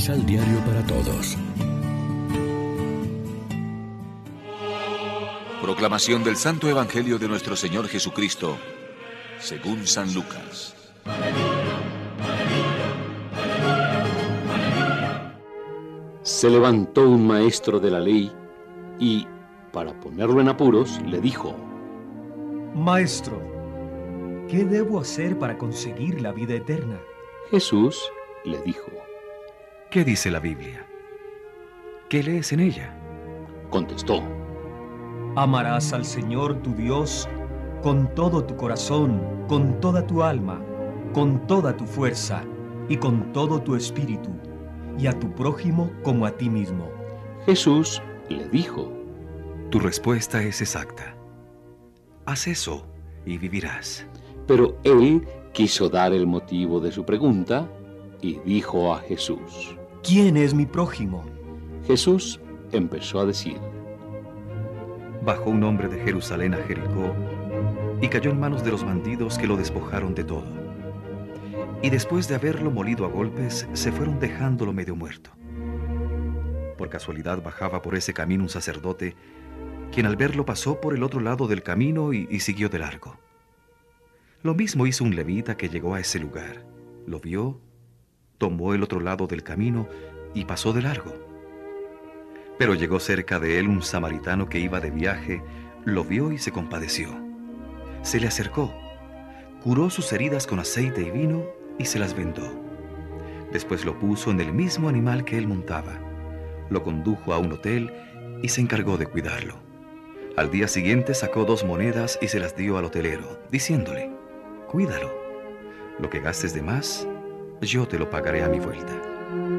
Misal Diario para Todos. Proclamación del Santo Evangelio de nuestro Señor Jesucristo, según San Lucas. Se levantó un maestro de la ley y, para ponerlo en apuros, le dijo, Maestro, ¿qué debo hacer para conseguir la vida eterna? Jesús le dijo, ¿Qué dice la Biblia? ¿Qué lees en ella? Contestó, Amarás al Señor tu Dios con todo tu corazón, con toda tu alma, con toda tu fuerza y con todo tu espíritu, y a tu prójimo como a ti mismo. Jesús le dijo, Tu respuesta es exacta. Haz eso y vivirás. Pero él quiso dar el motivo de su pregunta y dijo a Jesús. ¿Quién es mi prójimo? Jesús empezó a decir, Bajó un hombre de Jerusalén a Jericó y cayó en manos de los bandidos que lo despojaron de todo. Y después de haberlo molido a golpes, se fueron dejándolo medio muerto. Por casualidad bajaba por ese camino un sacerdote, quien al verlo pasó por el otro lado del camino y, y siguió de largo. Lo mismo hizo un levita que llegó a ese lugar. Lo vio, tomó el otro lado del camino y pasó de largo. Pero llegó cerca de él un samaritano que iba de viaje, lo vio y se compadeció. Se le acercó, curó sus heridas con aceite y vino y se las vendó. Después lo puso en el mismo animal que él montaba, lo condujo a un hotel y se encargó de cuidarlo. Al día siguiente sacó dos monedas y se las dio al hotelero, diciéndole, cuídalo. Lo que gastes de más, yo te lo pagaré a mi vuelta.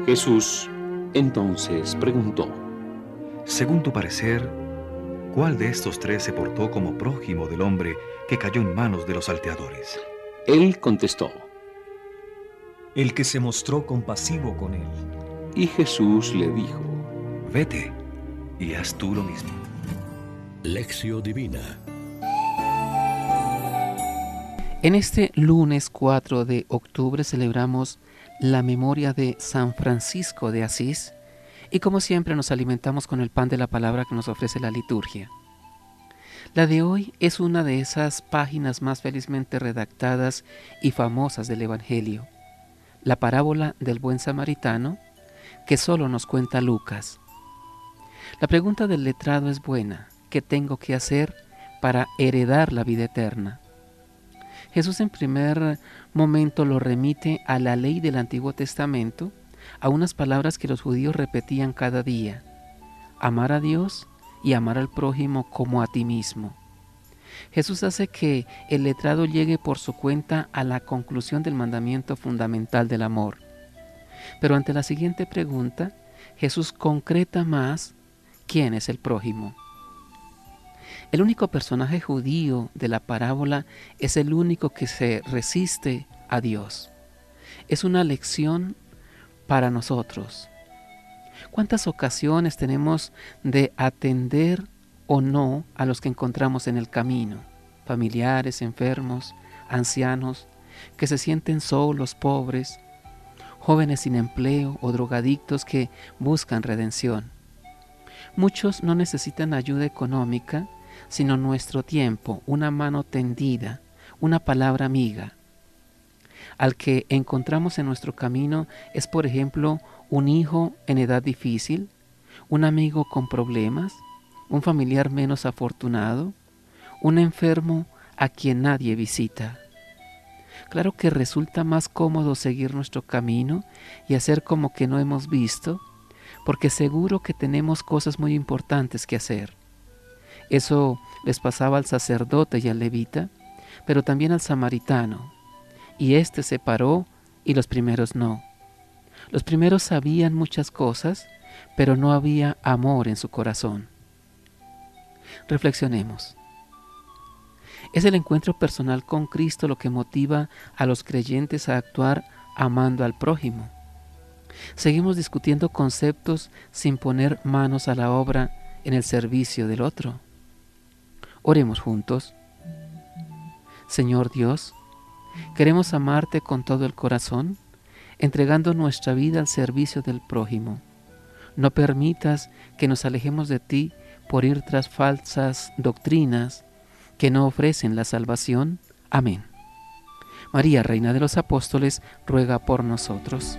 Jesús entonces preguntó, Según tu parecer, ¿cuál de estos tres se portó como prójimo del hombre que cayó en manos de los salteadores? Él contestó, El que se mostró compasivo con él. y Jesús le dijo, Vete y haz tú lo mismo. Lección Divina. En este lunes 4 de octubre celebramos la memoria de San Francisco de Asís y como siempre nos alimentamos con el pan de la palabra que nos ofrece la liturgia. La de hoy es una de esas páginas más felizmente redactadas y famosas del Evangelio, la parábola del buen samaritano que solo nos cuenta Lucas. La pregunta del letrado es buena, ¿qué tengo que hacer para heredar la vida eterna? Jesús en primer momento lo remite a la ley del Antiguo Testamento, a unas palabras que los judíos repetían cada día, amar a Dios y amar al prójimo como a ti mismo. Jesús hace que el letrado llegue por su cuenta a la conclusión del mandamiento fundamental del amor. Pero ante la siguiente pregunta, Jesús concreta más quién es el prójimo. El único personaje judío de la parábola es el único que se resiste a Dios. Es una lección para nosotros. ¿Cuántas ocasiones tenemos de atender o no a los que encontramos en el camino? Familiares, enfermos, ancianos, que se sienten solos, pobres, jóvenes sin empleo o drogadictos que buscan redención. Muchos no necesitan ayuda económica, sino nuestro tiempo, una mano tendida, una palabra amiga. Al que encontramos en nuestro camino es, por ejemplo, un hijo en edad difícil, un amigo con problemas, un familiar menos afortunado, un enfermo a quien nadie visita. Claro que resulta más cómodo seguir nuestro camino y hacer como que no hemos visto, porque seguro que tenemos cosas muy importantes que hacer. Eso les pasaba al sacerdote y al levita, pero también al samaritano. Y éste se paró y los primeros no. Los primeros sabían muchas cosas, pero no había amor en su corazón. Reflexionemos. ¿Es el encuentro personal con Cristo lo que motiva a los creyentes a actuar amando al prójimo? Seguimos discutiendo conceptos sin poner manos a la obra en el servicio del otro. Oremos juntos. Señor Dios, queremos amarte con todo el corazón, entregando nuestra vida al servicio del prójimo. No permitas que nos alejemos de ti por ir tras falsas doctrinas que no ofrecen la salvación. Amén. María, Reina de los Apóstoles, ruega por nosotros.